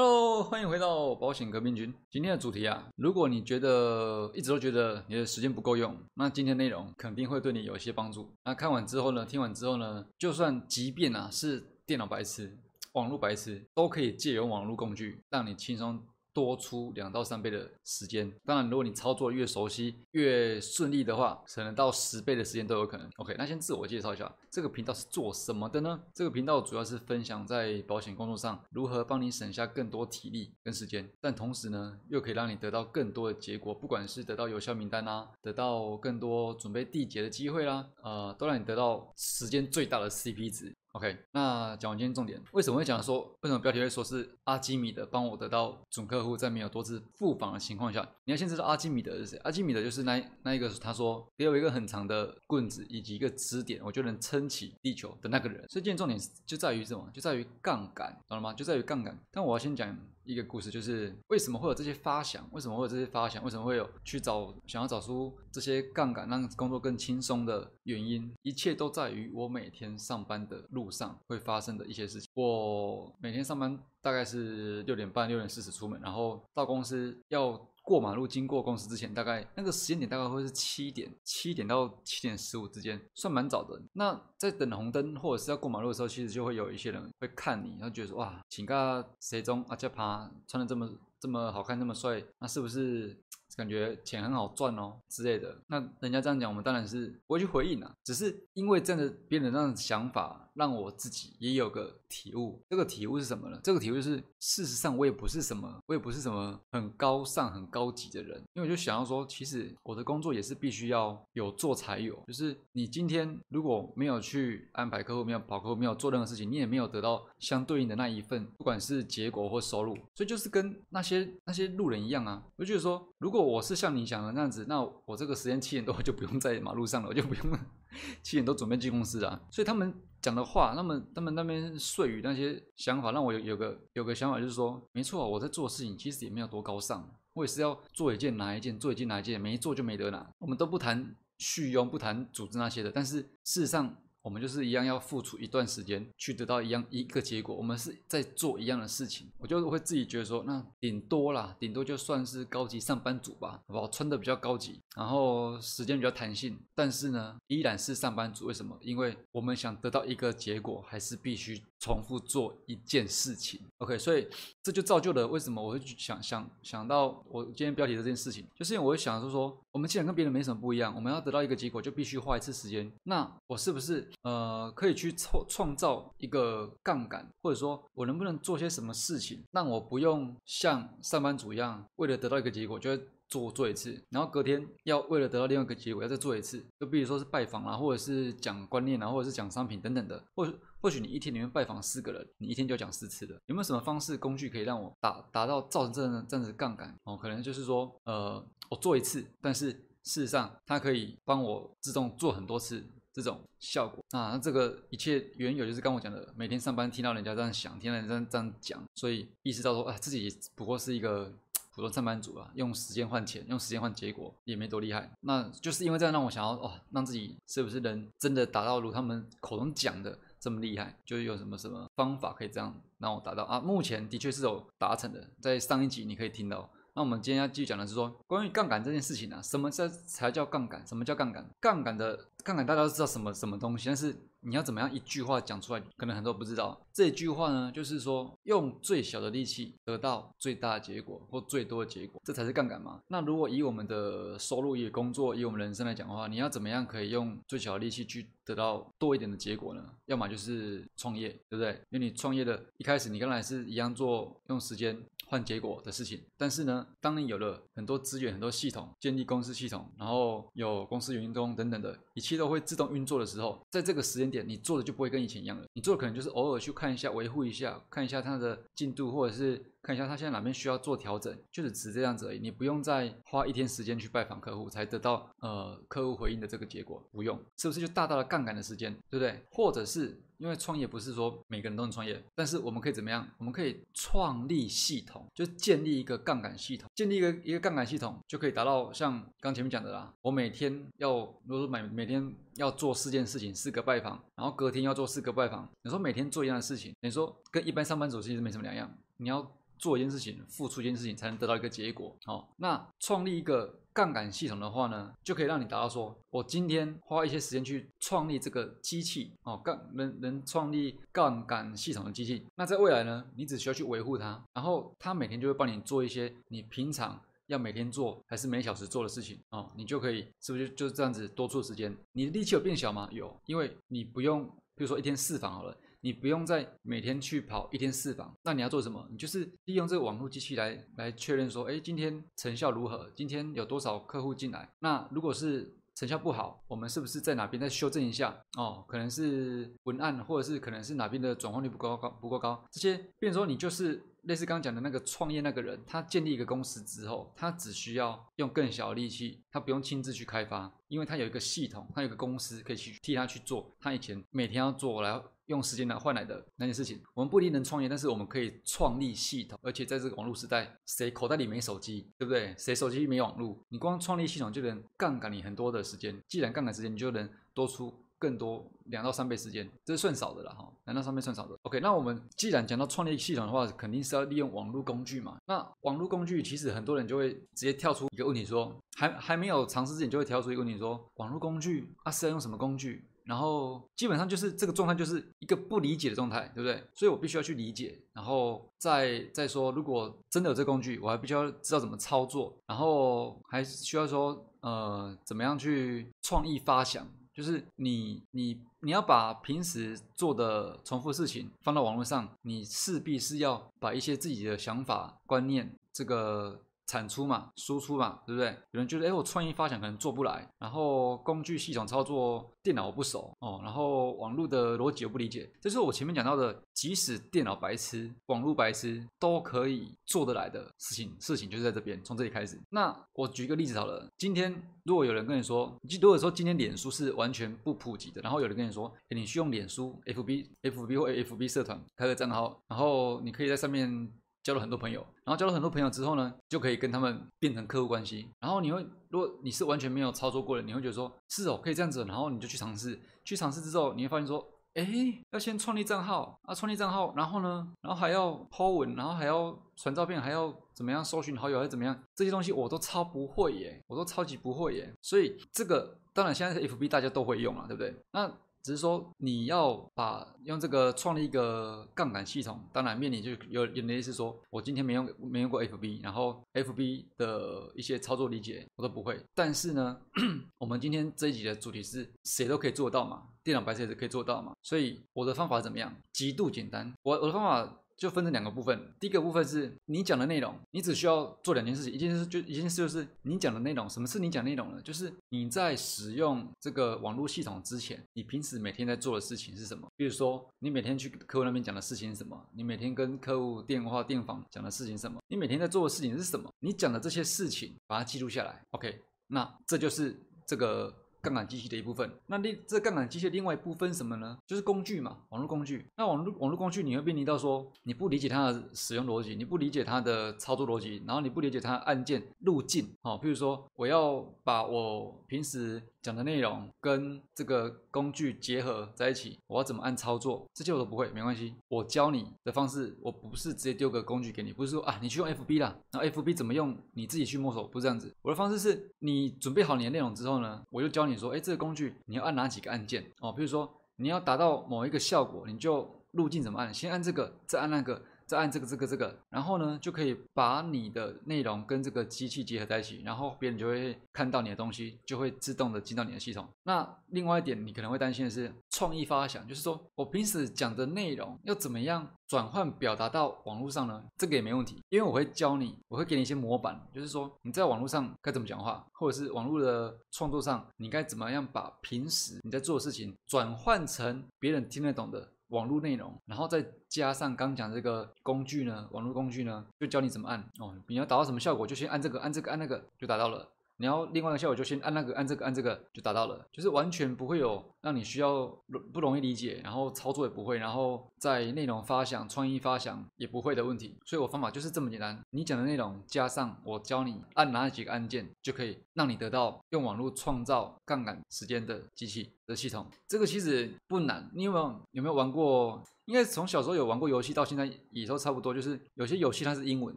Hello，欢迎回到保险革命军。今天的主题啊，如果你觉得一直都觉得你的时间不够用，那今天内容肯定会对你有一些帮助。那看完之后呢，听完之后呢，就算即便啊是电脑白痴、网络白痴，都可以借由网络工具让你轻松。多出两到三倍的时间，当然，如果你操作越熟悉、越顺利的话，可能到十倍的时间都有可能。OK，那先自我介绍一下，这个频道是做什么的呢？这个频道主要是分享在保险工作上如何帮你省下更多体力跟时间，但同时呢，又可以让你得到更多的结果，不管是得到有效名单啦，得到更多准备缔结的机会啦，呃，都让你得到时间最大的 CP 值。OK，那讲完今天重点，为什么会讲说，为什么标题会说是阿基米德帮我得到准客户，在没有多次复访的情况下，你要先知道阿基米德是谁？阿基米德就是那那一个，他说给我一个很长的棍子以及一个支点，我就能撑起地球的那个人。所以今天重点就在于什么？就在于杠杆，懂了吗？就在于杠杆。但我要先讲。一个故事就是为什么会有这些发想？为什么会有这些发想？为什么会有去找想要找出这些杠杆让工作更轻松的原因？一切都在于我每天上班的路上会发生的一些事情。我每天上班大概是六点半、六点四十出门，然后到公司要。过马路经过公司之前，大概那个时间点大概会是七点，七点到七点十五之间，算蛮早的。那在等红灯或者是要过马路的时候，其实就会有一些人会看你，然后觉得说哇，请个谁中阿加爬穿的这么这么好看，这么帅，那是不是？感觉钱很好赚哦之类的，那人家这样讲，我们当然是不会去回应啊。只是因为真的别人这样的想法，让我自己也有个体悟。这个体悟是什么呢？这个体悟就是，事实上我也不是什么，我也不是什么很高尚、很高级的人。因为我就想要说，其实我的工作也是必须要有做才有。就是你今天如果没有去安排客户，没有跑客户，没有做任何事情，你也没有得到相对应的那一份，不管是结果或收入。所以就是跟那些那些路人一样啊。我就觉得说，如果我是像你想的那样子，那我这个时间七点多我就不用在马路上了，我就不用 七点多准备进公司啊。所以他们讲的话，那么他们那边碎语那些想法，让我有有个有个想法，就是说，没错，我在做事情其实也没有多高尚，我也是要做一件拿一件，做一件拿一件，没做就没得拿。我们都不谈续佣，不谈组织那些的，但是事实上。我们就是一样要付出一段时间去得到一样一个结果，我们是在做一样的事情，我就会自己觉得说，那顶多啦，顶多就算是高级上班族吧，好不好？穿的比较高级，然后时间比较弹性，但是呢，依然是上班族。为什么？因为我们想得到一个结果，还是必须重复做一件事情。OK，所以这就造就了为什么我会去想想想到我今天标题的这件事情，就是因为我会想说说，我们既然跟别人没什么不一样，我们要得到一个结果，就必须花一次时间。那我是不是？呃，可以去创创造一个杠杆，或者说，我能不能做些什么事情，让我不用像上班族一样，为了得到一个结果，就会做做一次，然后隔天要为了得到另外一个结果，要再做一次。就比如说是拜访啊，或者是讲观念啊，或者是讲商品等等的，或者或许你一天里面拜访四个人，你一天就讲四次的。有没有什么方式工具可以让我达达到造成这样这样子杠杆？哦，可能就是说，呃，我做一次，但是事实上它可以帮我自动做很多次。这种效果啊，那这个一切缘由就是刚我讲的，每天上班听到人家这样想，听到人家这样讲，所以意识到说啊，自己不过是一个普通上班族啊，用时间换钱，用时间换结果，也没多厉害。那就是因为这样让我想要哦，让自己是不是能真的达到如他们口中讲的这么厉害？就是有什么什么方法可以这样让我达到啊？目前的确是有达成的，在上一集你可以听到。那我们今天要继续讲的是说，关于杠杆这件事情呢，什么才才叫杠杆？什么叫杠杆？杠杆的杠杆大家都知道什么什么东西，但是你要怎么样一句话讲出来，可能很多不知道。这句话呢，就是说用最小的力气得到最大的结果或最多的结果，这才是杠杆嘛。那如果以我们的收入、以工作、以我们人生来讲的话，你要怎么样可以用最小的力气去得到多一点的结果呢？要么就是创业，对不对？因为你创业的一开始，你刚才是一样做用时间。换结果的事情，但是呢，当你有了很多资源、很多系统，建立公司系统，然后有公司员工等等的，一切都会自动运作的时候，在这个时间点，你做的就不会跟以前一样了。你做的可能就是偶尔去看一下、维护一下，看一下它的进度，或者是。看一下他现在哪边需要做调整，就是只这样子而已。你不用再花一天时间去拜访客户，才得到呃客户回应的这个结果，不用，是不是就大大的杠杆的时间，对不对？或者是因为创业不是说每个人都能创业，但是我们可以怎么样？我们可以创立系统，就建立一个杠杆系统，建立一个一个杠杆系统，就可以达到像刚前面讲的啦。我每天要如果说每每天要做四件事情，四个拜访，然后隔天要做四个拜访，你说每天做一样的事情，你说跟一般上班族其实没什么两样，你要。做一件事情，付出一件事情，才能得到一个结果。哦，那创立一个杠杆系统的话呢，就可以让你达到说，我今天花一些时间去创立这个机器，哦，杠能能创立杠杆系统的机器。那在未来呢，你只需要去维护它，然后它每天就会帮你做一些你平常。要每天做还是每小时做的事情哦，你就可以是不是就这样子多出时间？你的力气有变小吗？有，因为你不用，比如说一天四访好了，你不用再每天去跑一天四房，那你要做什么？你就是利用这个网络机器来来确认说，哎，今天成效如何？今天有多少客户进来？那如果是成效不好，我们是不是在哪边再修正一下？哦，可能是文案，或者是可能是哪边的转化率不够高，不够高，这些，变成说你就是。类似刚刚讲的那个创业那个人，他建立一个公司之后，他只需要用更小的力气，他不用亲自去开发，因为他有一个系统，他有个公司可以去替他去做他以前每天要做来用时间来换来的那件事情。我们不一定能创业，但是我们可以创立系统，而且在这个网络时代，谁口袋里没手机，对不对？谁手机没网络？你光创立系统就能杠杆你很多的时间。既然杠杆时间，你就能多出。更多两到三倍时间，这是算少的了哈，两到三倍算少的。OK，那我们既然讲到创立系统的话，肯定是要利用网络工具嘛。那网络工具其实很多人就会直接跳出一个问题，说还还没有尝试之前就会跳出一个问题，说网络工具啊是要用什么工具？然后基本上就是这个状态就是一个不理解的状态，对不对？所以我必须要去理解，然后再再说，如果真的有这工具，我还必须要知道怎么操作，然后还需要说呃怎么样去创意发想。就是你你你要把平时做的重复事情放到网络上，你势必是要把一些自己的想法观念这个。产出嘛，输出嘛，对不对？有人觉得，哎，我创意发想可能做不来，然后工具系统操作电脑我不熟哦，然后网络的逻辑我不理解。这是我前面讲到的，即使电脑白痴、网络白痴都可以做得来的事情，事情就是在这边，从这里开始。那我举一个例子好了，今天如果有人跟你说，如果说今天脸书是完全不普及的，然后有人跟你说，哎，你去用脸书、FB、FB 或 FB 社团开个账号，然后你可以在上面。交了很多朋友，然后交了很多朋友之后呢，就可以跟他们变成客户关系。然后你会，如果你是完全没有操作过的，你会觉得说，是哦，可以这样子。然后你就去尝试，去尝试之后，你会发现说，哎，要先创立账号啊，创立账号，然后呢，然后还要 po 文，然后还要传照片，还要怎么样搜寻好友，还是怎么样？这些东西我都超不会耶，我都超级不会耶。所以这个当然现在是 FB 大家都会用了，对不对？那只是说你要把用这个创立一个杠杆系统，当然面临就有有的意思说，我今天没用没用过 FB，然后 FB 的一些操作理解我都不会。但是呢，我们今天这一集的主题是谁都可以做到嘛，电脑白痴也是可以做到嘛，所以我的方法怎么样？极度简单，我我的方法。就分成两个部分，第一个部分是你讲的内容，你只需要做两件事情，一件事就一件事就是你讲的内容。什么是你讲内容呢？就是你在使用这个网络系统之前，你平时每天在做的事情是什么？比如说你每天去客户那边讲的事情是什么？你每天跟客户电话电访讲的事情什么？你每天在做的事情是什么？你讲的这些事情把它记录下来，OK？那这就是这个。杠杆机器的一部分，那另这杠杆机器另外一部分什么呢？就是工具嘛，网络工具。那网络网络工具你会面临到说，你不理解它的使用逻辑，你不理解它的操作逻辑，然后你不理解它的按键路径，哦，比如说我要把我平时讲的内容跟这个工具结合在一起，我要怎么按操作？这些我都不会，没关系，我教你的方式，我不是直接丢个工具给你，不是说啊，你去用 FB 啦，然后 FB 怎么用，你自己去摸索，不是这样子。我的方式是你准备好你的内容之后呢，我就教你说，哎，这个工具你要按哪几个按键？哦，比如说你要达到某一个效果，你就路径怎么按，先按这个，再按那个。再按这个这个这个，然后呢，就可以把你的内容跟这个机器结合在一起，然后别人就会看到你的东西，就会自动的进到你的系统。那另外一点，你可能会担心的是创意发想，就是说我平时讲的内容要怎么样转换表达到网络上呢？这个也没问题，因为我会教你，我会给你一些模板，就是说你在网络上该怎么讲话，或者是网络的创作上，你该怎么样把平时你在做的事情转换成别人听得懂的。网络内容，然后再加上刚讲这个工具呢，网络工具呢，就教你怎么按哦。你要达到什么效果，就先按这个，按这个，按那个，就达到了。你要另外一个效果，就先按那个，按这个，按这个，就达到了，就是完全不会有让你需要不容易理解，然后操作也不会，然后在内容发想、创意发想也不会的问题。所以我方法就是这么简单，你讲的内容加上我教你按哪几个按键，就可以让你得到用网络创造杠杆时间的机器的系统。这个其实不难，你有没有有没有玩过？应该从小时候有玩过游戏到现在也都差不多，就是有些游戏它是英文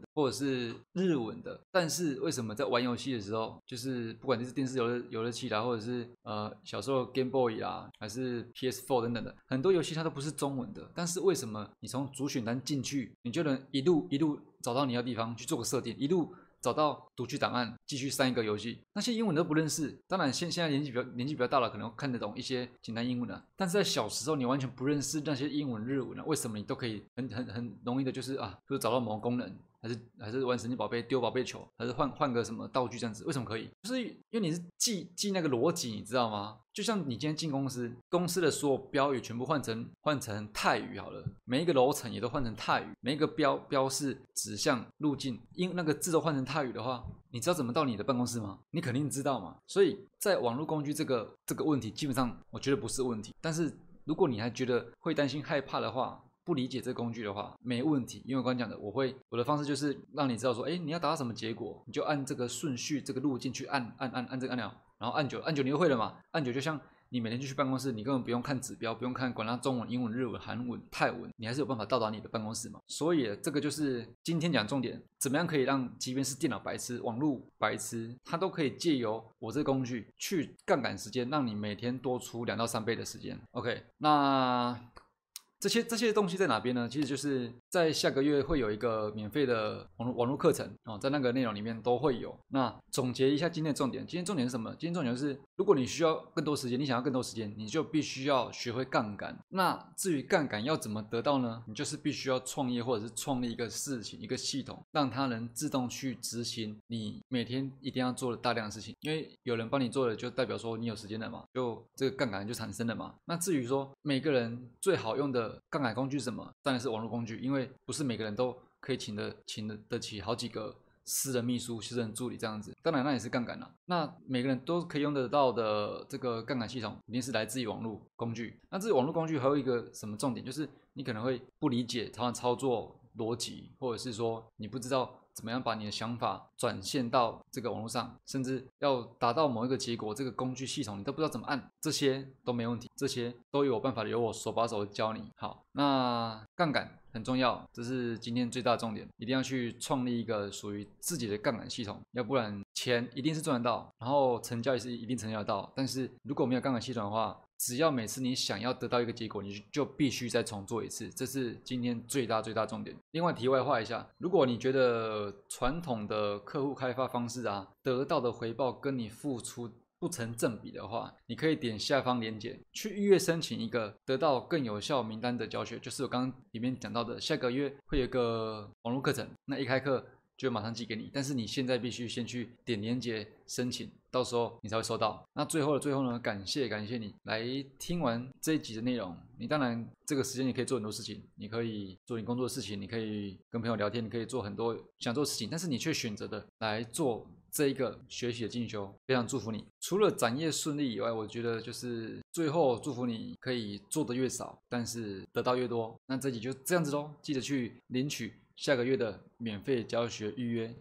的或者是日文的，但是为什么在玩游戏的时候，就是不管你是电视游乐游乐器啦，或者是呃小时候 Game Boy 啊，还是 PS4 等等的，很多游戏它都不是中文的，但是为什么你从主选单进去，你就能一路一路找到你要地方去做个设定，一路。找到读取档案，继续上一个游戏。那些英文都不认识，当然现现在年纪比较年纪比较大了，可能看得懂一些简单英文的。但是在小时候，你完全不认识那些英文日文啊，为什么你都可以很很很容易的，就是啊，就是找到某个功能。还是还是玩神奇宝贝丢宝贝球，还是换换个什么道具这样子？为什么可以？就是因为你是记记那个逻辑，你知道吗？就像你今天进公司，公司的所有标语全部换成换成泰语好了，每一个楼层也都换成泰语，每一个标标示指向路径，因那个字都换成泰语的话，你知道怎么到你的办公室吗？你肯定知道嘛。所以在网络工具这个这个问题，基本上我觉得不是问题。但是如果你还觉得会担心害怕的话，不理解这工具的话，没问题，因为我刚讲的，我会我的方式就是让你知道说，哎，你要达到什么结果，你就按这个顺序、这个路径去按按按按这个按钮，然后按久按久你就会了嘛。按久就像你每天就去办公室，你根本不用看指标，不用看管它中文、英文、日文、韩文、泰文，你还是有办法到达你的办公室嘛。所以这个就是今天讲重点，怎么样可以让即便是电脑白痴、网络白痴，它都可以借由我这个工具去杠杆时间，让你每天多出两到三倍的时间。OK，那。这些这些东西在哪边呢？其实就是在下个月会有一个免费的网络网络课程哦，在那个内容里面都会有。那总结一下今天的重点，今天重点是什么？今天重点是，如果你需要更多时间，你想要更多时间，你就必须要学会杠杆。那至于杠杆要怎么得到呢？你就是必须要创业或者是创立一个事情、一个系统，让它能自动去执行你每天一定要做的大量的事情。因为有人帮你做了，就代表说你有时间了嘛，就这个杠杆就产生了嘛。那至于说每个人最好用的。杠杆工具是什么？当然是网络工具，因为不是每个人都可以请得请得得起好几个私人秘书、私人助理这样子。当然那也是杠杆了。那每个人都可以用得到的这个杠杆系统，一定是来自于网络工具。那这网络工具还有一个什么重点？就是你可能会不理解它的操作逻辑，或者是说你不知道。怎么样把你的想法转现到这个网络上，甚至要达到某一个结果，这个工具系统你都不知道怎么按，这些都没问题，这些都有办法由我手把手教你。好，那杠杆很重要，这是今天最大重点，一定要去创立一个属于自己的杠杆系统，要不然钱一定是赚得到，然后成交也是一定成交得到，但是如果没有杠杆系统的话，只要每次你想要得到一个结果，你就必须再重做一次，这是今天最大最大重点。另外题外话一下，如果你觉得传统的客户开发方式啊，得到的回报跟你付出不成正比的话，你可以点下方链接去预约申请一个得到更有效名单的教学，就是我刚刚里面讲到的，下个月会有个网络课程，那一开课。就马上寄给你，但是你现在必须先去点链接申请，到时候你才会收到。那最后的最后呢？感谢感谢你来听完这一集的内容。你当然这个时间你可以做很多事情，你可以做你工作的事情，你可以跟朋友聊天，你可以做很多想做的事情，但是你却选择的来做这一个学习的进修，非常祝福你。除了展业顺利以外，我觉得就是最后祝福你可以做的越少，但是得到越多。那这集就这样子喽，记得去领取。下个月的免费教学预约。